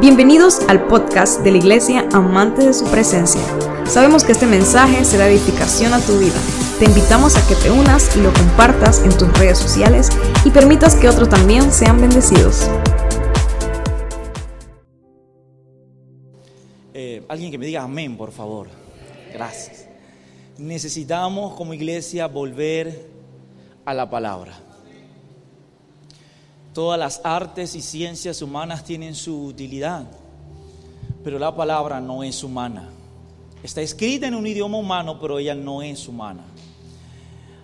Bienvenidos al podcast de la Iglesia Amante de su Presencia. Sabemos que este mensaje será edificación a tu vida. Te invitamos a que te unas y lo compartas en tus redes sociales y permitas que otros también sean bendecidos. Eh, alguien que me diga amén, por favor. Gracias. Necesitamos como iglesia volver a la palabra. Todas las artes y ciencias humanas tienen su utilidad, pero la palabra no es humana. Está escrita en un idioma humano, pero ella no es humana.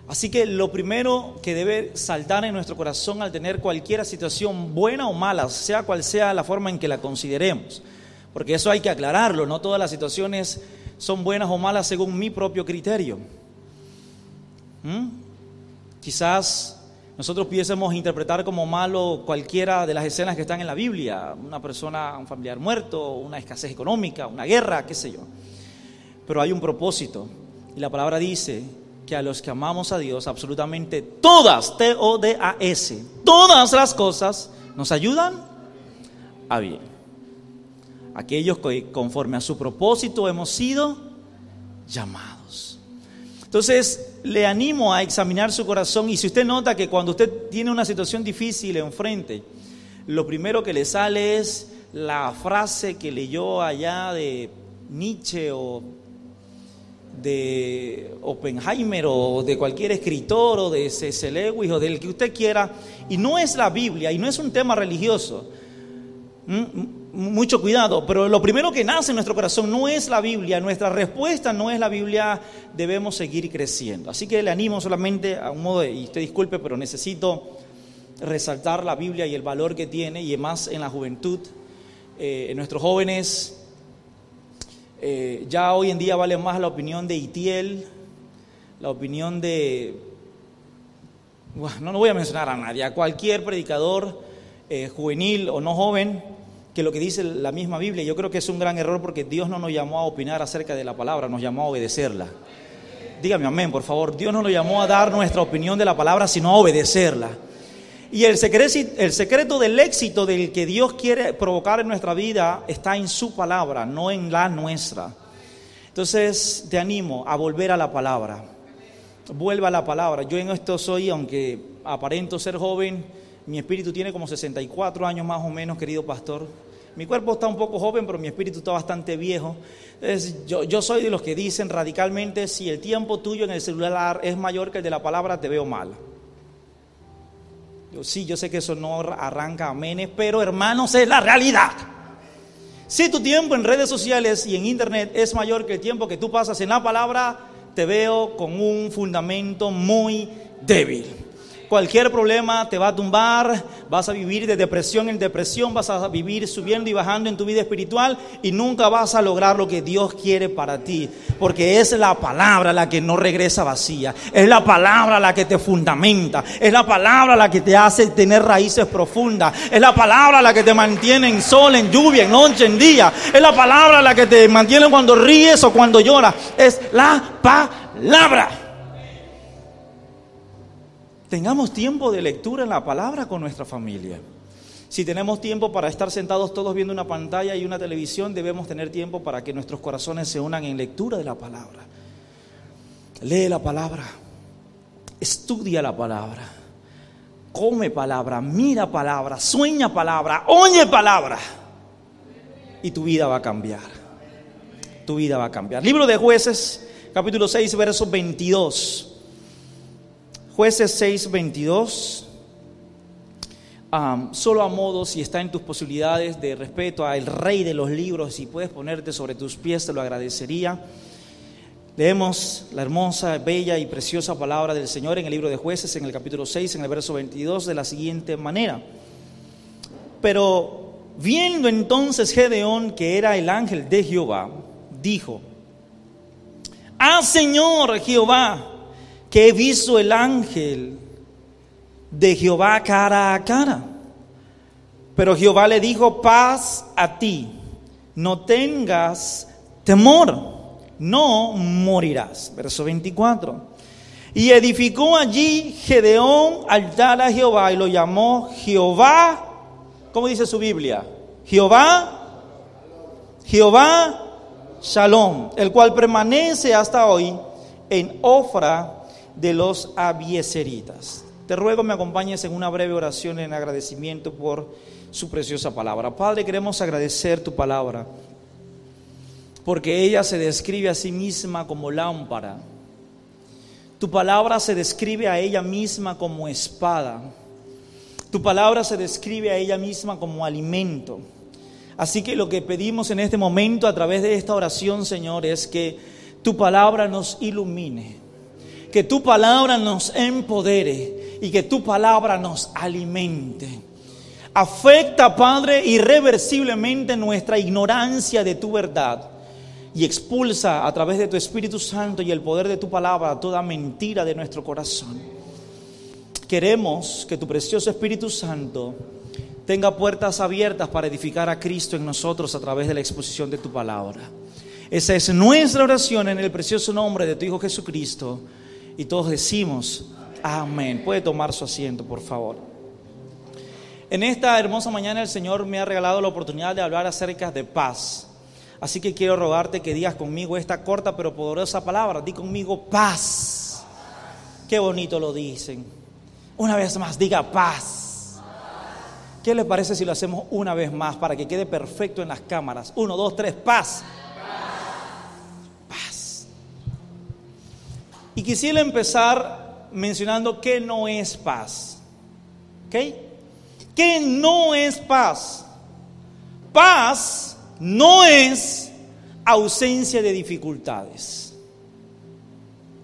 Así que lo primero que debe saltar en nuestro corazón al tener cualquier situación buena o mala, sea cual sea la forma en que la consideremos, porque eso hay que aclararlo, no todas las situaciones son buenas o malas según mi propio criterio. ¿Mm? Quizás nosotros pudiésemos interpretar como malo cualquiera de las escenas que están en la Biblia, una persona, un familiar muerto, una escasez económica, una guerra, qué sé yo. Pero hay un propósito y la palabra dice que a los que amamos a Dios, absolutamente todas, T-O-D-A-S, todas las cosas nos ayudan a bien. Aquellos que conforme a su propósito hemos sido llamados. Entonces, le animo a examinar su corazón y si usted nota que cuando usted tiene una situación difícil enfrente, lo primero que le sale es la frase que leyó allá de Nietzsche o de Oppenheimer o de cualquier escritor o de C.S. Lewis o del que usted quiera, y no es la Biblia y no es un tema religioso mucho cuidado, pero lo primero que nace en nuestro corazón no es la Biblia, nuestra respuesta no es la Biblia, debemos seguir creciendo. Así que le animo solamente a un modo, y usted disculpe, pero necesito resaltar la Biblia y el valor que tiene, y más en la juventud, eh, en nuestros jóvenes. Eh, ya hoy en día vale más la opinión de Itiel, la opinión de, no lo voy a mencionar a nadie, a cualquier predicador eh, juvenil o no joven, que lo que dice la misma Biblia. Yo creo que es un gran error porque Dios no nos llamó a opinar acerca de la palabra, nos llamó a obedecerla. Dígame amén, por favor. Dios no nos llamó a dar nuestra opinión de la palabra, sino a obedecerla. Y el secreto, el secreto del éxito del que Dios quiere provocar en nuestra vida está en su palabra, no en la nuestra. Entonces te animo a volver a la palabra. Vuelva a la palabra. Yo en esto soy, aunque aparento ser joven, mi espíritu tiene como 64 años más o menos, querido pastor. Mi cuerpo está un poco joven, pero mi espíritu está bastante viejo. yo, yo soy de los que dicen radicalmente, si el tiempo tuyo en el celular es mayor que el de la palabra, te veo mal. Yo, sí, yo sé que eso no arranca amenes, pero hermanos, es la realidad. Si tu tiempo en redes sociales y en internet es mayor que el tiempo que tú pasas en la palabra, te veo con un fundamento muy débil cualquier problema te va a tumbar, vas a vivir de depresión en depresión, vas a vivir subiendo y bajando en tu vida espiritual y nunca vas a lograr lo que Dios quiere para ti, porque es la palabra la que no regresa vacía, es la palabra la que te fundamenta, es la palabra la que te hace tener raíces profundas, es la palabra la que te mantiene en sol, en lluvia, en noche, en día, es la palabra la que te mantiene cuando ríes o cuando lloras, es la palabra. Tengamos tiempo de lectura en la palabra con nuestra familia. Si tenemos tiempo para estar sentados todos viendo una pantalla y una televisión, debemos tener tiempo para que nuestros corazones se unan en lectura de la palabra. Lee la palabra, estudia la palabra, come palabra, mira palabra, sueña palabra, oye palabra. Y tu vida va a cambiar. Tu vida va a cambiar. Libro de jueces, capítulo 6, verso 22. Jueces 6, 22. solo a modo, si está en tus posibilidades de respeto al rey de los libros, si puedes ponerte sobre tus pies, te lo agradecería. Leemos la hermosa, bella y preciosa palabra del Señor en el libro de jueces, en el capítulo 6, en el verso 22, de la siguiente manera. Pero viendo entonces Gedeón que era el ángel de Jehová, dijo, Ah Señor Jehová, que he visto el ángel de Jehová cara a cara. Pero Jehová le dijo, paz a ti, no tengas temor, no morirás. Verso 24. Y edificó allí Gedeón altar a Jehová y lo llamó Jehová, ¿cómo dice su Biblia? Jehová Jehová Shalom, el cual permanece hasta hoy en Ofra de los Abieseritas. Te ruego me acompañes en una breve oración en agradecimiento por su preciosa palabra. Padre, queremos agradecer tu palabra, porque ella se describe a sí misma como lámpara. Tu palabra se describe a ella misma como espada. Tu palabra se describe a ella misma como alimento. Así que lo que pedimos en este momento a través de esta oración, Señor, es que tu palabra nos ilumine, que tu palabra nos empodere y que tu palabra nos alimente. Afecta, Padre, irreversiblemente nuestra ignorancia de tu verdad y expulsa a través de tu Espíritu Santo y el poder de tu palabra toda mentira de nuestro corazón. Queremos que tu precioso Espíritu Santo tenga puertas abiertas para edificar a Cristo en nosotros a través de la exposición de tu palabra. Esa es nuestra oración en el precioso nombre de tu Hijo Jesucristo. Y todos decimos, amén. Puede tomar su asiento, por favor. En esta hermosa mañana el Señor me ha regalado la oportunidad de hablar acerca de paz. Así que quiero rogarte que digas conmigo esta corta pero poderosa palabra. Di conmigo paz. Qué bonito lo dicen. Una vez más, diga paz. ¿Qué le parece si lo hacemos una vez más para que quede perfecto en las cámaras? Uno, dos, tres, paz. Paz. Quisiera empezar mencionando qué no es paz. ¿Ok? ¿Qué no es paz? Paz no es ausencia de dificultades.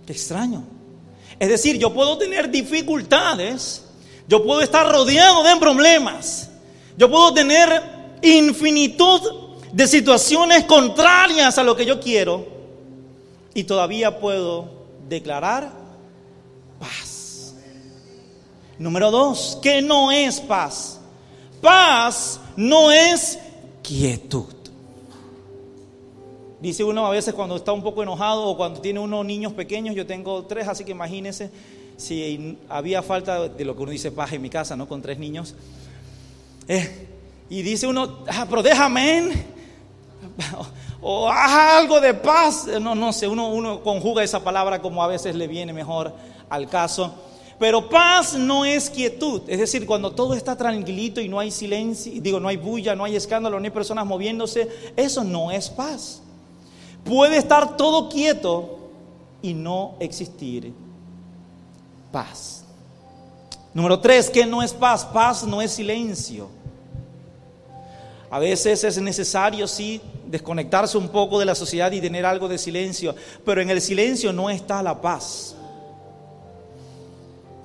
Qué extraño. Es decir, yo puedo tener dificultades yo puedo estar rodeado de problemas. Yo puedo tener infinitud de situaciones contrarias a lo que yo quiero. Y todavía puedo declarar paz. Número dos, ¿qué no es paz? Paz no es quietud. Dice uno a veces cuando está un poco enojado o cuando tiene unos niños pequeños, yo tengo tres, así que imagínense si había falta de lo que uno dice paz en mi casa, ¿no? Con tres niños. Eh, y dice uno, ah, pero déjame, o, algo de paz. No, no sé, uno, uno conjuga esa palabra como a veces le viene mejor al caso. Pero paz no es quietud, es decir, cuando todo está tranquilito y no hay silencio, digo, no hay bulla, no hay escándalo, no hay personas moviéndose, eso no es paz. Puede estar todo quieto y no existir paz. Número tres, ¿qué no es paz? Paz no es silencio. A veces es necesario, sí, desconectarse un poco de la sociedad y tener algo de silencio, pero en el silencio no está la paz.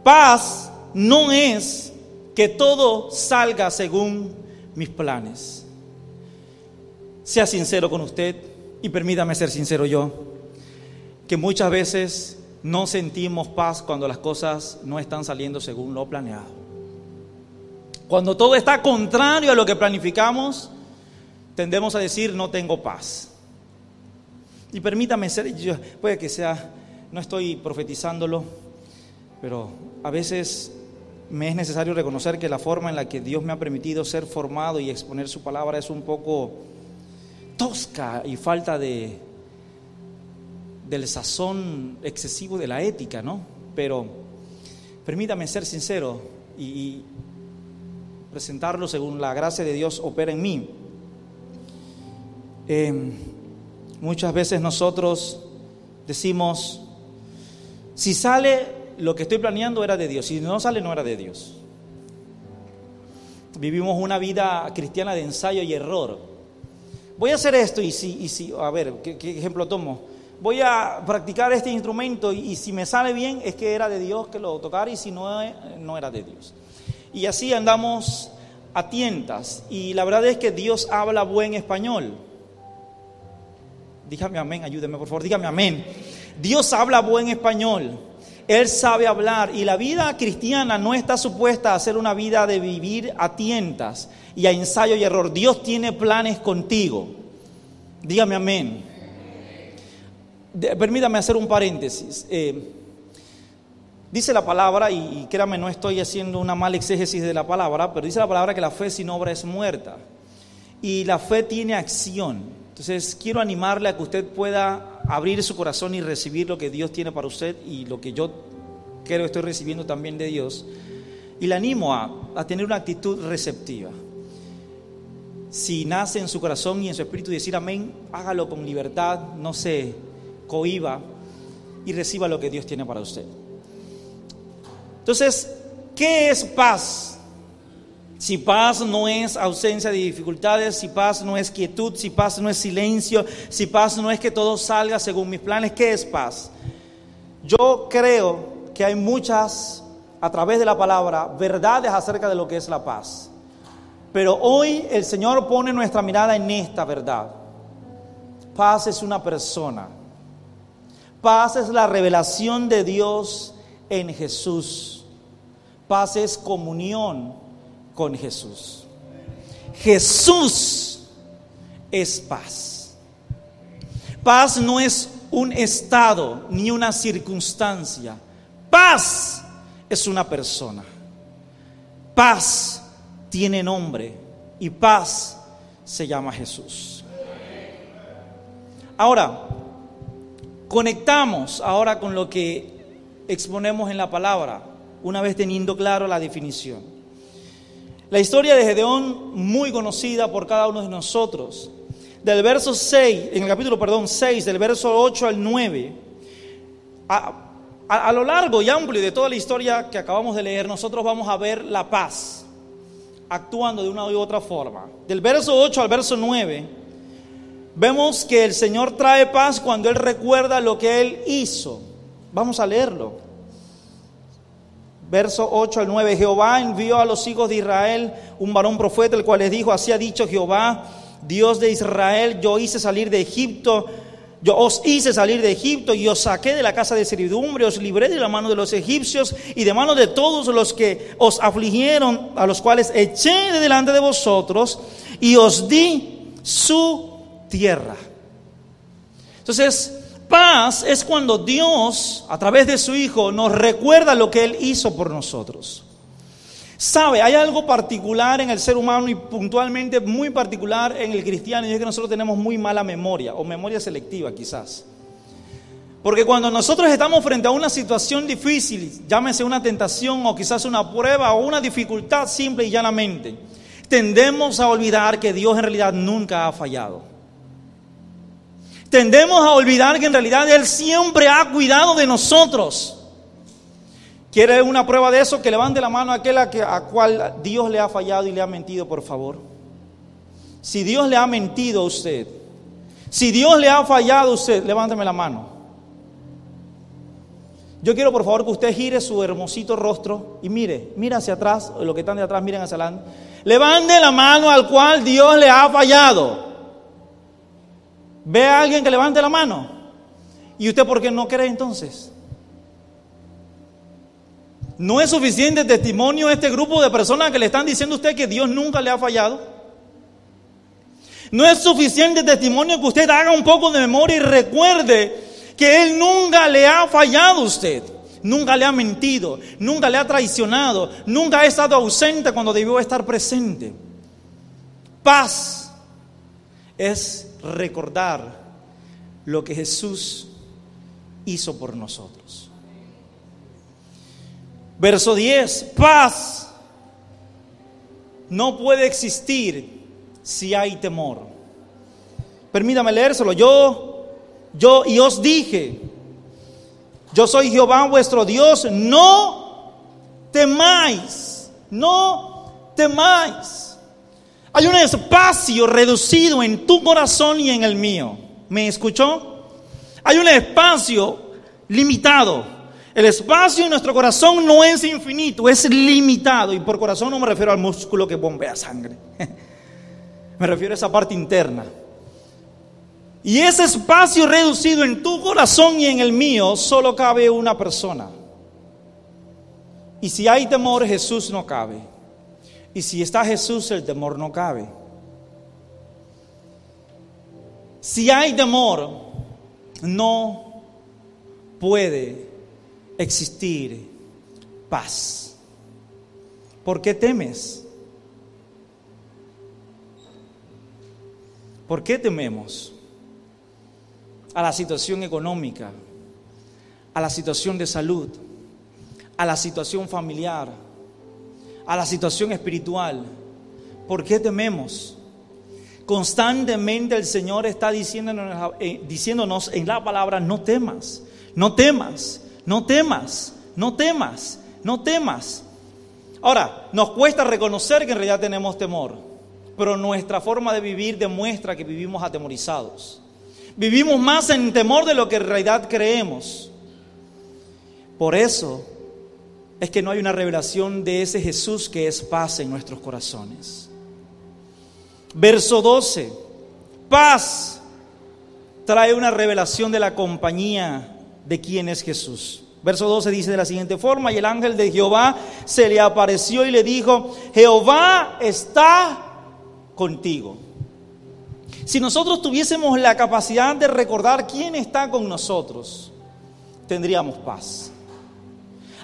Paz no es que todo salga según mis planes. Sea sincero con usted y permítame ser sincero yo, que muchas veces no sentimos paz cuando las cosas no están saliendo según lo planeado. Cuando todo está contrario a lo que planificamos, tendemos a decir no tengo paz. Y permítame ser, puede que sea, no estoy profetizándolo, pero a veces me es necesario reconocer que la forma en la que Dios me ha permitido ser formado y exponer su palabra es un poco tosca y falta de, del sazón excesivo de la ética, ¿no? Pero permítame ser sincero y, presentarlo según la gracia de Dios opera en mí. Eh, muchas veces nosotros decimos, si sale lo que estoy planeando era de Dios, si no sale no era de Dios. Vivimos una vida cristiana de ensayo y error. Voy a hacer esto y si, y si a ver, qué ejemplo tomo? voy a practicar este instrumento y, si me sale bien es que era de Dios que lo tocara y si no, eh, no era de Dios. Y así andamos a tientas. Y la verdad es que Dios habla buen español. Dígame amén, ayúdeme por favor, dígame amén. Dios habla buen español. Él sabe hablar y la vida cristiana no está supuesta a ser una vida de vivir a tientas y a ensayo y error. Dios tiene planes contigo. Dígame amén permítame hacer un paréntesis. Eh, dice la palabra, y, créame, no estoy haciendo una mala exégesis de la palabra, pero dice la palabra que la fe sin obra es muerta. Y la fe tiene acción. Entonces quiero animarle a que usted pueda abrir su corazón y recibir lo que Dios tiene para usted y lo que yo creo estoy recibiendo también de Dios. Y le animo a, a tener una actitud receptiva. Si nace en su corazón y en su espíritu decir amén, hágalo con libertad, no se cohiba y reciba lo que Dios tiene para usted. Entonces, ¿qué es paz? Si paz no es ausencia de dificultades, si paz no es quietud, si paz no es silencio, si paz no es que todo salga según mis planes, ¿qué es paz? Yo creo que hay muchas, a través de la palabra, verdades acerca de lo que es la paz. Pero hoy el Señor pone nuestra mirada en esta verdad. Paz es una persona. Paz es la revelación de Dios en Jesús. Paz es comunión con Jesús. Jesús es paz. Paz no es un estado ni una circunstancia. Paz es una persona. Paz tiene nombre y paz se llama Jesús. Ahora, conectamos ahora con lo que exponemos en la palabra, una vez teniendo claro la definición. La historia de Gedeón, muy conocida por cada uno de nosotros, del verso 6, en el capítulo, perdón, 6, del verso 8 al 9, a, a, a lo largo y amplio de toda la historia que acabamos de leer, nosotros vamos a ver la paz actuando de una u otra forma. Del verso 8 al verso 9, vemos que el Señor trae paz cuando Él recuerda lo que Él hizo. Vamos a leerlo. Verso 8 al 9, Jehová envió a los hijos de Israel un varón profeta, el cual les dijo, así ha dicho Jehová, Dios de Israel, yo hice salir de Egipto yo os hice salir de Egipto y os saqué de la casa de servidumbre, os libré de la mano de los egipcios y de mano de todos los que os afligieron, a los cuales eché de delante de vosotros y os di su tierra. Entonces, paz es cuando Dios, a través de su Hijo, nos recuerda lo que Él hizo por nosotros. Sabe, hay algo particular en el ser humano y puntualmente muy particular en el cristiano y es que nosotros tenemos muy mala memoria o memoria selectiva quizás. Porque cuando nosotros estamos frente a una situación difícil, llámese una tentación o quizás una prueba o una dificultad simple y llanamente, tendemos a olvidar que Dios en realidad nunca ha fallado. Tendemos a olvidar que en realidad Él siempre ha cuidado de nosotros. ¿Quiere una prueba de eso? Que levante la mano a aquel a, cual Dios le ha fallado y le ha mentido, por favor. Si Dios le ha mentido a usted, si Dios le ha fallado a usted, levánteme la mano. Yo quiero por favor que usted gire su hermosito rostro y mire, mira hacia atrás, los que están de atrás miren hacia adelante. Levante la mano al cual Dios le ha fallado. ¿Ve a alguien que levante la mano? ¿Y usted por qué no cree entonces? ¿No es suficiente testimonio este grupo de personas que le están diciendo a usted que Dios nunca le ha fallado? ¿No es suficiente testimonio que usted haga un poco de memoria y recuerde que Él nunca le ha fallado a usted? Nunca le ha mentido, nunca le ha traicionado, nunca ha estado ausente cuando debió estar presente. Paz es recordar lo que Jesús hizo por nosotros. Verso 10, paz no puede existir si hay temor. Permítame leérselo. Yo, yo y os dije, yo soy Jehová vuestro Dios, no temáis, no temáis. Hay un espacio reducido en tu corazón y en el mío. ¿Me escuchó? Hay un espacio limitado. El espacio en nuestro corazón no es infinito, es limitado. Y por corazón no me refiero al músculo que bombea sangre. me refiero a esa parte interna. Y ese espacio reducido en tu corazón y en el mío solo cabe una persona. Y si hay temor, Jesús no cabe. Y si está Jesús, el temor no cabe. Si hay temor, no puede existir paz. ¿Por qué temes? ¿Por qué tememos? A la situación económica, a la situación de salud, a la situación familiar, a la situación espiritual. ¿Por qué tememos? Constantemente el Señor está diciéndonos, eh, diciéndonos en la palabra, no temas, no temas, no temas, no temas, no temas. Ahora, nos cuesta reconocer que en realidad tenemos temor, pero nuestra forma de vivir demuestra que vivimos atemorizados. Vivimos más en temor de lo que en realidad creemos. Por eso es que no hay una revelación de ese Jesús que es paz en nuestros corazones. Verso 12, paz trae una revelación de la compañía de quién es Jesús. Verso 12 dice de la siguiente forma, y el ángel de Jehová se le apareció y le dijo, Jehová está contigo. Si nosotros tuviésemos la capacidad de recordar quién está con nosotros, tendríamos paz.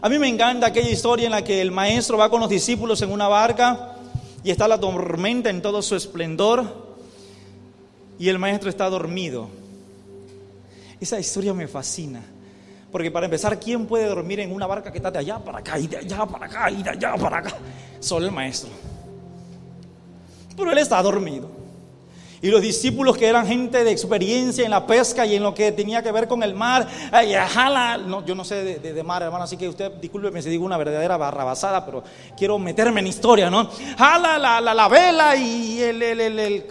A mí me encanta aquella historia en la que el maestro va con los discípulos en una barca y está la tormenta en todo su esplendor y el maestro está dormido. Esa historia me fascina. Porque para empezar, ¿quién puede dormir en una barca que está de allá para acá y de allá para acá y de allá para acá? Solo el maestro. Pero él está dormido. Y los discípulos que eran gente de experiencia en la pesca y en lo que tenía que ver con el mar, jala, no, yo no sé de, mar, hermano, así que usted discúlpeme si digo una verdadera barrabasada, pero quiero meterme en historia, ¿no? Jala la, la, vela y el, el, el,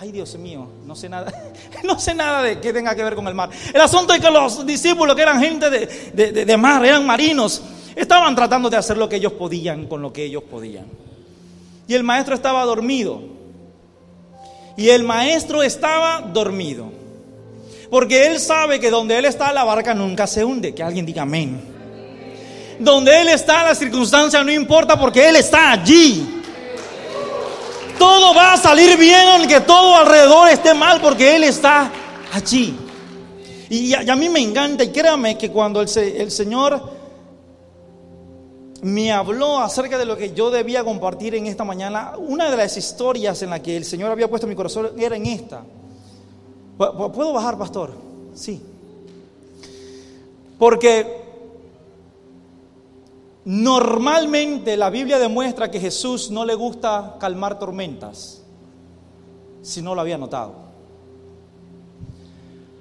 Ay, Dios mío, no sé nada, no sé nada de que tenga que ver con el mar. El asunto es que los discípulos que eran gente de, de, de mar, eran marinos, estaban tratando de hacer lo que ellos podían con lo que ellos podían. Y el maestro estaba dormido. Y el maestro estaba dormido. Porque él sabe que donde él está la barca nunca se hunde. Que alguien diga amén. Donde él está la circunstancia no importa porque él está allí. Todo va a salir bien aunque todo alrededor esté mal porque él está allí. Y a, mí me encanta y créame que cuando el Señor me habló acerca de lo que yo debía compartir en esta mañana. Una de las historias en la que el Señor había puesto mi corazón era en esta. ¿Puedo bajar, pastor? Sí. Porque normalmente la Biblia demuestra que Jesús no le gusta calmar tormentas, si no lo había notado.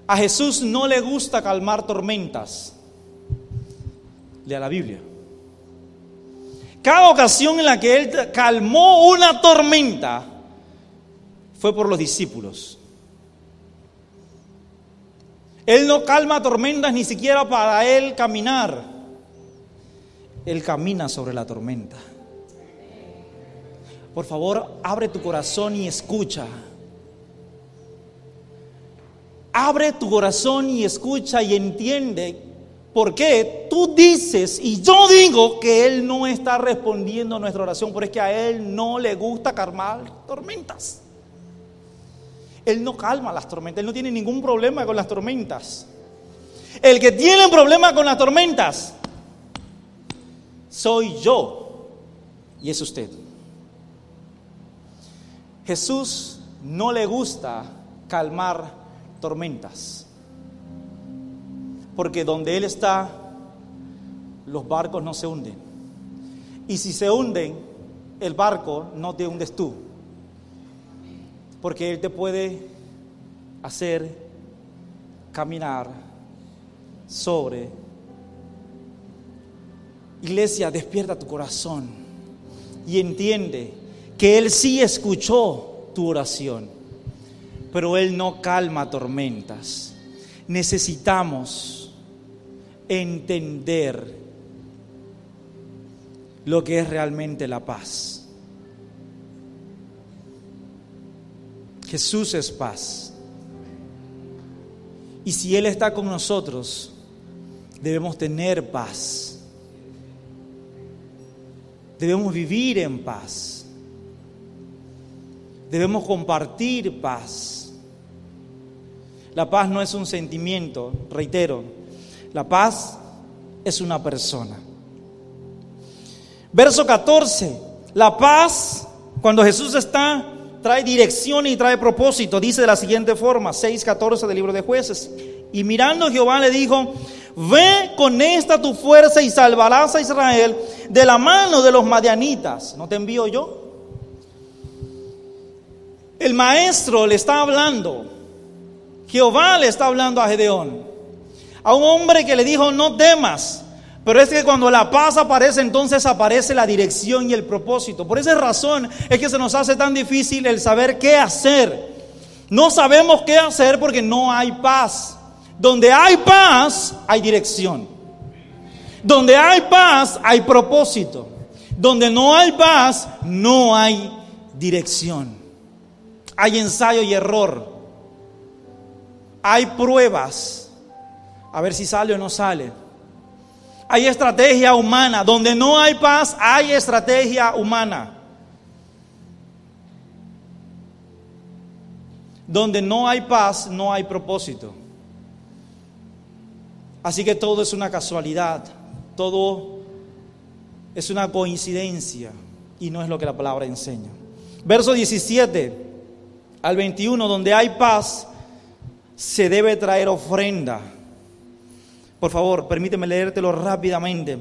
A Jesús no le gusta calmar tormentas. Lea la Biblia. Cada ocasión en la que él calmó una tormenta fue por los discípulos. Él no calma tormentas ni siquiera para él caminar. Él camina sobre la tormenta. Por favor, abre tu corazón y escucha. Abre tu corazón y escucha y entiende porque tú dices y yo digo que Él no está respondiendo a nuestra oración, porque es que a Él no le gusta calmar tormentas. Él no calma las tormentas, Él no tiene ningún problema con las tormentas. El que tiene un problema con las tormentas soy yo y es usted. Jesús no le gusta calmar tormentas. Porque donde Él está, los barcos no se hunden. Y si se hunden, el barco no te hundes tú. Porque Él te puede hacer caminar sobre. Iglesia, despierta tu corazón y entiende que Él sí escuchó tu oración, pero Él no calma tormentas. Necesitamos entender lo que es realmente la paz. Jesús es paz. Y si Él está con nosotros, debemos tener paz. Debemos vivir en paz. Debemos compartir paz. La paz no es un sentimiento, reitero, la paz es una persona. Verso 14. La paz, cuando Jesús está trae dirección y trae propósito. Dice de la siguiente forma, 6.14 del libro de jueces. Y mirando Jehová le dijo, ve con esta tu fuerza y salvarás a Israel de la mano de los madianitas. ¿No te envío yo? El maestro le está hablando. Jehová le está hablando a Gedeón. A un hombre que le dijo, no temas. Pero es que cuando la paz aparece, entonces aparece la dirección y el propósito. Por esa razón es que se nos hace tan difícil el saber qué hacer. No sabemos qué hacer porque no hay paz. Donde hay paz, hay dirección. Donde hay paz, hay propósito. Donde no hay paz, no hay dirección. Hay ensayo y error. Hay pruebas. A ver si sale o no sale. Hay estrategia humana. Donde no hay paz, hay estrategia humana. Donde no hay paz, no hay propósito. Así que todo es una casualidad, todo es una coincidencia y no es lo que la palabra enseña. Verso 17 al 21, donde hay paz, se debe traer ofrenda. Por favor, permíteme leértelo rápidamente.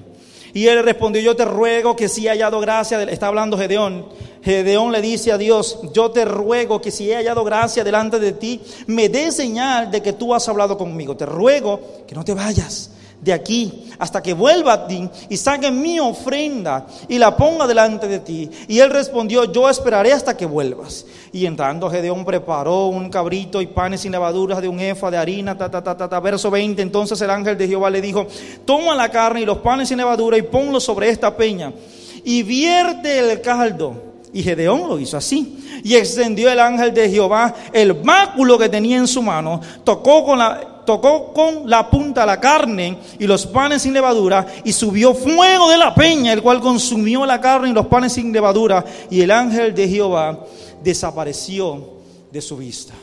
Y él respondió, yo te ruego que si he hallado gracia, está hablando Gedeón, Gedeón le dice a Dios, yo te ruego que si he hallado gracia delante de ti, me dé señal de que tú has hablado conmigo. Te ruego que no te vayas de aquí hasta que vuelva a ti y saque mi ofrenda y la ponga delante de ti. Y él respondió, yo esperaré hasta que vuelvas. Y entrando Gedeón preparó un cabrito y panes sin levaduras de un efa de harina, ta, ta, ta, ta. Verso 20, entonces el ángel de Jehová le dijo, toma la carne y los panes sin levadura y ponlo sobre esta peña y vierte el caldo. Y Gedeón lo hizo así. Y extendió el ángel de Jehová el báculo que tenía en su mano, tocó con la tocó con la punta la carne y los panes sin levadura, y subió fuego de la peña, el cual consumió la carne y los panes sin levadura, y el ángel de Jehová desapareció de su vista.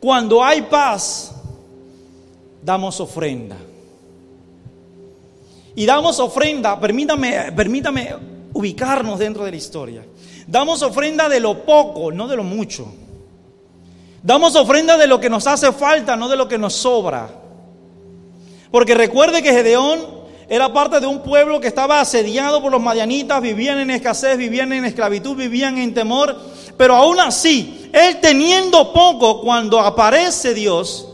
Cuando hay paz, damos ofrenda. Y damos ofrenda, permítame, permítame ubicarnos dentro de la historia. Damos ofrenda de lo poco, no de lo mucho. Damos ofrenda de lo que nos hace falta, no de lo que nos sobra. Porque recuerde que Gedeón era parte de un pueblo que estaba asediado por los madianitas, vivían en escasez, vivían en esclavitud, vivían en temor. Pero aún así, él teniendo poco, cuando aparece Dios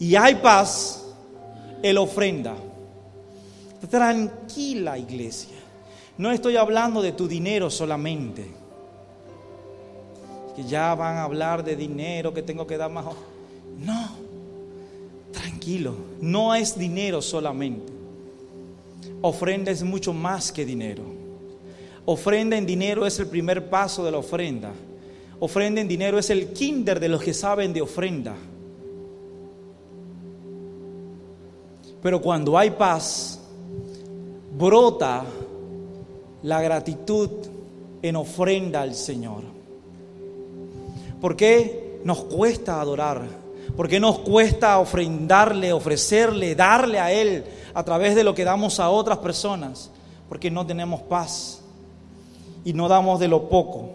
y hay paz, él ofrenda. Tranquila iglesia. No estoy hablando de tu dinero solamente que ya van a hablar de dinero, que tengo que dar más. No, tranquilo, no es dinero solamente. Ofrenda es mucho más que dinero. Ofrenda en dinero es el primer paso de la ofrenda. Ofrenda en dinero es el kinder de los que saben de ofrenda. Pero cuando hay paz, brota la gratitud en ofrenda al Señor. ¿Por qué nos cuesta adorar? ¿Por qué nos cuesta ofrendarle, ofrecerle, darle a Él a través de lo que damos a otras personas? Porque no tenemos paz y no damos de lo poco.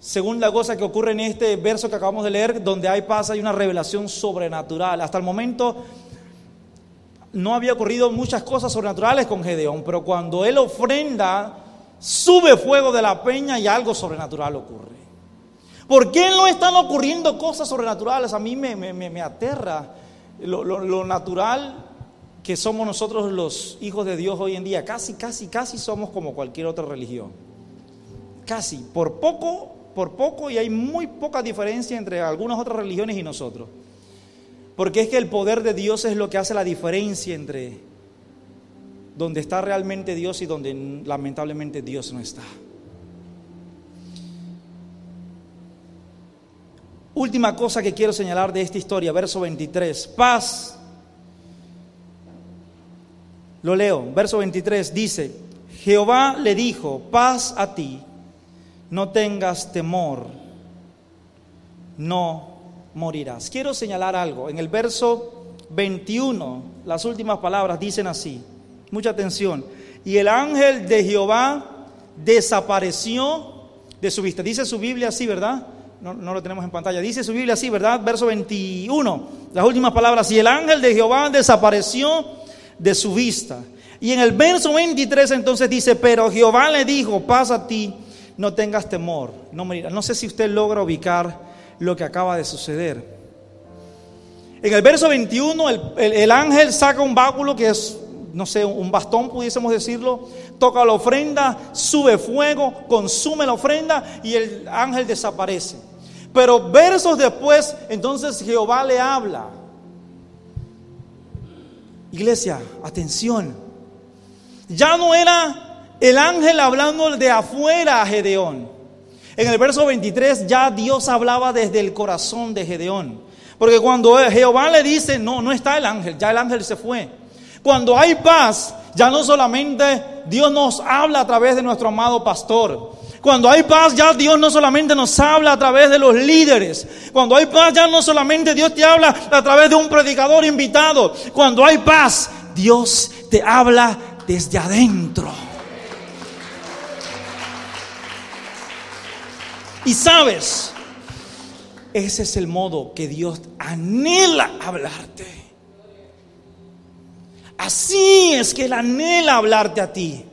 Segunda cosa que ocurre en este verso que acabamos de leer, donde hay paz, hay una revelación sobrenatural. Hasta el momento no había ocurrido muchas cosas sobrenaturales con Gedeón, pero cuando él ofrenda, sube fuego de la peña y algo sobrenatural ocurre. ¿Por qué no están ocurriendo cosas sobrenaturales? A mí me, aterra lo, natural que somos nosotros los hijos de Dios hoy en día. Casi, casi, casi somos como cualquier otra religión. Casi, por poco, por poco y hay muy poca diferencia entre algunas otras religiones y nosotros. Porque es que el poder de Dios es lo que hace la diferencia entre donde está realmente Dios y donde lamentablemente Dios no está. Última cosa que quiero señalar de esta historia, verso 23. Paz. Lo leo, verso 23 dice, Jehová le dijo, paz a ti, no tengas temor, no morirás. Quiero señalar algo. En el verso 21, las últimas palabras dicen así, mucha atención. Y el ángel de Jehová desapareció de su vista. Dice su Biblia así, ¿verdad? No, lo tenemos en pantalla. Dice su Biblia así, ¿verdad? Verso 21, las últimas palabras. Y el ángel de Jehová desapareció de su vista. Y en el verso 23 entonces dice, pero Jehová le dijo, pasa a ti, no tengas temor. No, no sé si usted logra ubicar lo que acaba de suceder. En el verso 21 el, el ángel saca un báculo que es no sé, un bastón, pudiésemos decirlo, toca la ofrenda, sube fuego, consume la ofrenda y el ángel desaparece. Pero versos después, entonces Jehová le habla. Iglesia, atención. Ya no era el ángel hablando de afuera a Gedeón. En el verso 23 ya Dios hablaba desde el corazón de Gedeón. Porque cuando Jehová le dice, no, no está el ángel, ya el ángel se fue. Cuando hay paz, ya no solamente Dios nos habla a través de nuestro amado pastor. Cuando hay paz, ya Dios no solamente nos habla a través de los líderes. Cuando hay paz, ya no solamente Dios te habla a través de un predicador invitado. Cuando hay paz, Dios te habla desde adentro. Y sabes, ese es el modo que Dios anhela hablarte. Así es que Él anhela hablarte a ti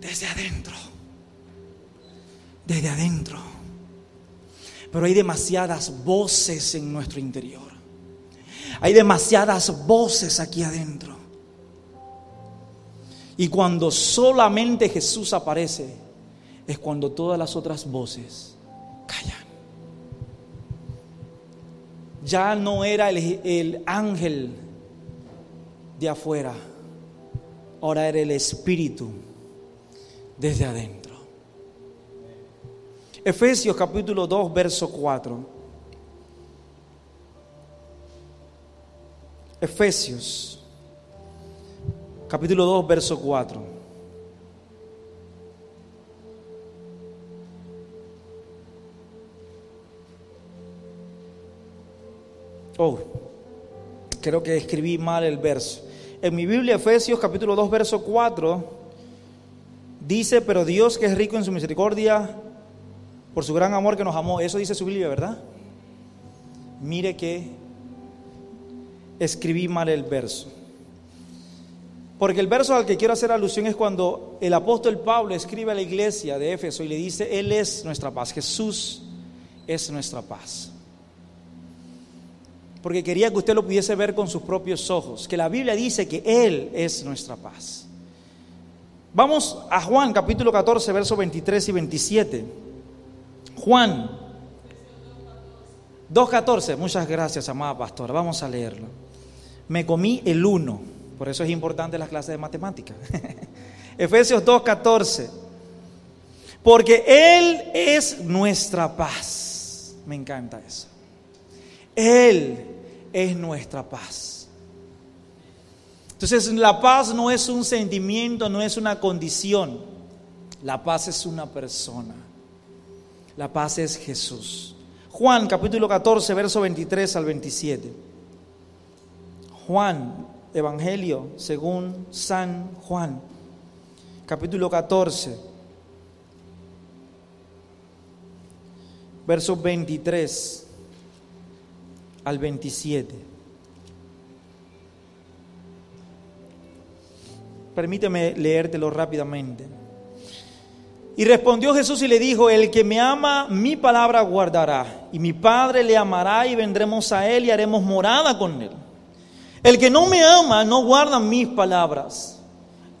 desde adentro. Desde adentro. Pero hay demasiadas voces en nuestro interior. Hay demasiadas voces aquí adentro. Y cuando solamente Jesús aparece, es cuando todas las otras voces callan. Ya no era el, el ángel de afuera, ahora era el Espíritu desde adentro. Efesios capítulo 2, verso 4. Efesios capítulo 2, verso 4. Oh, creo que escribí mal el verso. En mi Biblia, Efesios capítulo 2, verso 4, dice, pero Dios que es rico en su misericordia, por su gran amor que nos amó, eso dice su Biblia, ¿verdad? Mire que escribí mal el verso. Porque el verso al que quiero hacer alusión es cuando el apóstol Pablo escribe a la iglesia de Éfeso y le dice, Él es nuestra paz, Jesús es nuestra paz porque quería que usted lo pudiese ver con sus propios ojos, que la Biblia dice que Él es nuestra paz. Vamos a Juan capítulo 14, versos 23 y 27. Juan 2.14, muchas gracias, amada pastora, vamos a leerlo. Me comí el uno, por eso es importante las clases de matemáticas. Efesios 2.14, porque Él es nuestra paz. Me encanta eso. Él es nuestra paz. Entonces la paz no es un sentimiento, no es una condición. La paz es una persona. La paz es Jesús. Juan capítulo 14, verso 23 al 27. Juan, Evangelio según San Juan, capítulo 14, verso 23 al 27. Permíteme leértelo rápidamente. Y respondió Jesús y le dijo, el que me ama, mi palabra guardará, y mi Padre le amará y vendremos a él y haremos morada con él. El que no me ama no guarda mis palabras.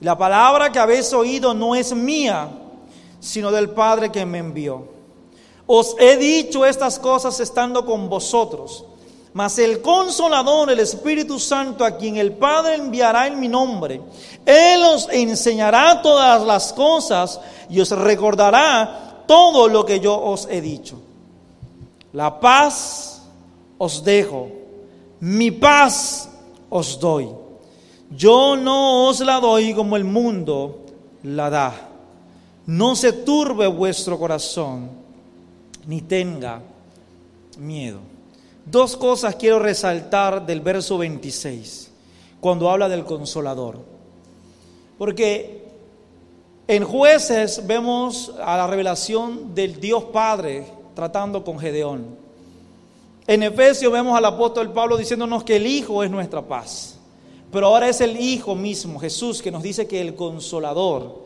La palabra que habéis oído no es mía, sino del Padre que me envió. Os he dicho estas cosas estando con vosotros. Mas el consolador, el Espíritu Santo, a quien el Padre enviará en mi nombre, Él os enseñará todas las cosas y os recordará todo lo que yo os he dicho. La paz os dejo, mi paz os doy. Yo no os la doy como el mundo la da. No se turbe vuestro corazón, ni tenga miedo. Dos cosas quiero resaltar del verso 26, cuando habla del consolador. Porque En jueces vemos a la revelación del Dios Padre tratando con Gedeón. En Efesios vemos al apóstol Pablo diciéndonos que el Hijo es nuestra paz. Pero ahora es el Hijo mismo, Jesús, que nos dice que el consolador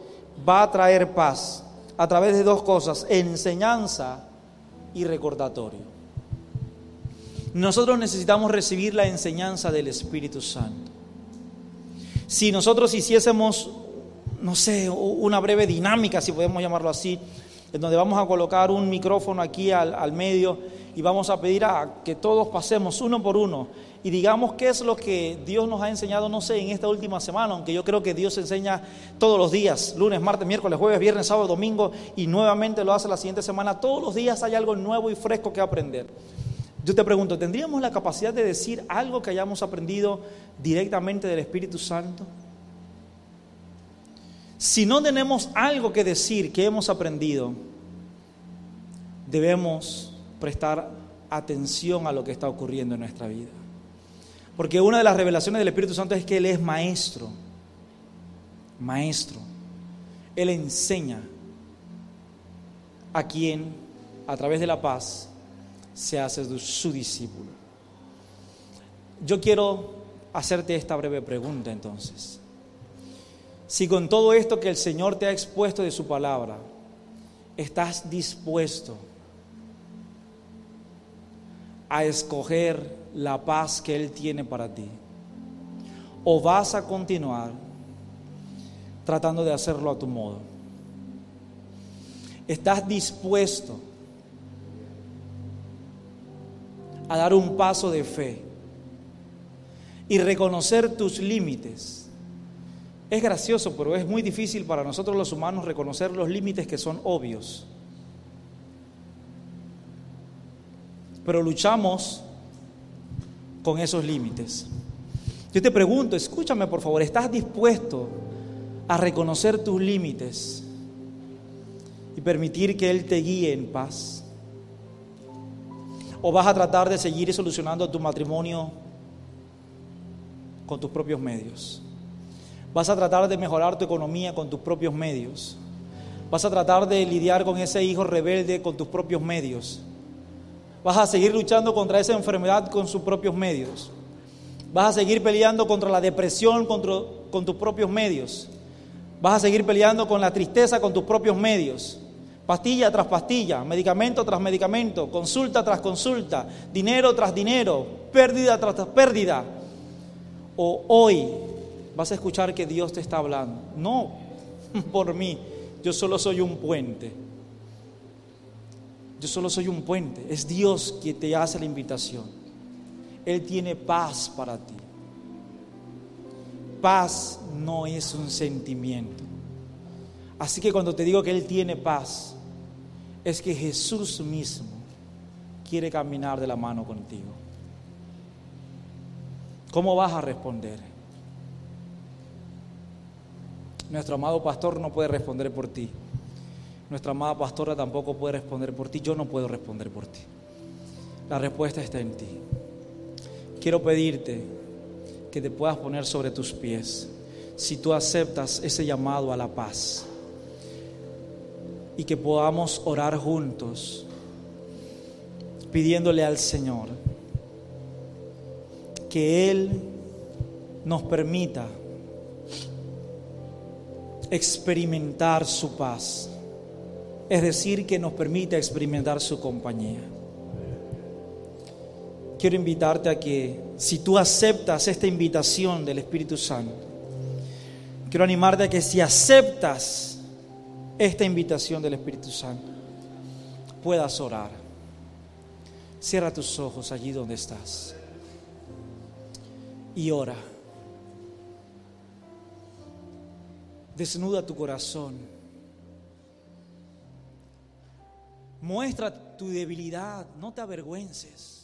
va a traer paz a través de dos cosas, enseñanza y recordatorio. Nosotros necesitamos recibir la enseñanza del Espíritu Santo. Si nosotros hiciésemos no sé, una breve dinámica, si podemos llamarlo así, en donde vamos a colocar un micrófono aquí al, medio y vamos a pedir a que todos pasemos uno por uno y digamos qué es lo que Dios nos ha enseñado, no sé, en esta última semana, aunque yo creo que Dios enseña todos los días, lunes, martes, miércoles, jueves, viernes, sábado, domingo, y nuevamente lo hace la siguiente semana. Todos los días hay algo nuevo y fresco que aprender. Yo te pregunto, ¿tendríamos la capacidad de decir algo que hayamos aprendido directamente del Espíritu Santo? Si no tenemos algo que decir que hemos aprendido, debemos prestar atención a lo que está ocurriendo en nuestra vida. Porque una de las revelaciones del Espíritu Santo es que Él es maestro. Maestro. Él enseña a quien, a través de la paz, se hace su discípulo. Yo quiero hacerte esta breve pregunta entonces. Si con todo esto que el Señor te ha expuesto de su palabra, estás dispuesto a escoger la paz que Él tiene para ti, o vas a continuar tratando de hacerlo a tu modo. ¿Estás dispuesto a dar un paso de fe y reconocer tus límites? Es gracioso, pero es muy difícil para nosotros los humanos reconocer los límites que son obvios. Pero luchamos con esos límites. Yo te pregunto, escúchame por favor, ¿estás dispuesto a reconocer tus límites y permitir que Él te guíe en paz? ¿O vas a tratar de seguir solucionando tu matrimonio con tus propios medios? Vas a tratar de mejorar tu economía con tus propios medios. Vas a tratar de lidiar con ese hijo rebelde con tus propios medios. Vas a seguir luchando contra esa enfermedad con sus propios medios. Vas a seguir peleando contra la depresión con tus propios medios. Vas a seguir peleando con la tristeza con tus propios medios. Pastilla tras pastilla, medicamento tras medicamento, consulta tras consulta, dinero tras dinero, pérdida tras pérdida. O hoy vas a escuchar que Dios te está hablando. No por mí, yo solo soy un puente. Yo solo soy un puente. Es Dios quien te hace la invitación. Él tiene paz para ti. Paz no es un sentimiento. Así que cuando te digo que Él tiene paz, es que Jesús mismo quiere caminar de la mano contigo. ¿Cómo vas a responder? Nuestro amado pastor no puede responder por ti. Nuestra amada pastora tampoco puede responder por ti. Yo no puedo responder por ti. La respuesta está en ti. Quiero pedirte que te puedas poner sobre tus pies si tú aceptas ese llamado a la paz y que podamos orar juntos pidiéndole al Señor que Él nos permita experimentar su paz. Es decir, que nos permite experimentar su compañía. Quiero invitarte a que si tú aceptas esta invitación del Espíritu Santo, quiero animarte a que si aceptas esta invitación del Espíritu Santo, puedas orar. Cierra tus ojos allí donde estás y ora. Desnuda tu corazón. Muestra tu debilidad, no te avergüences.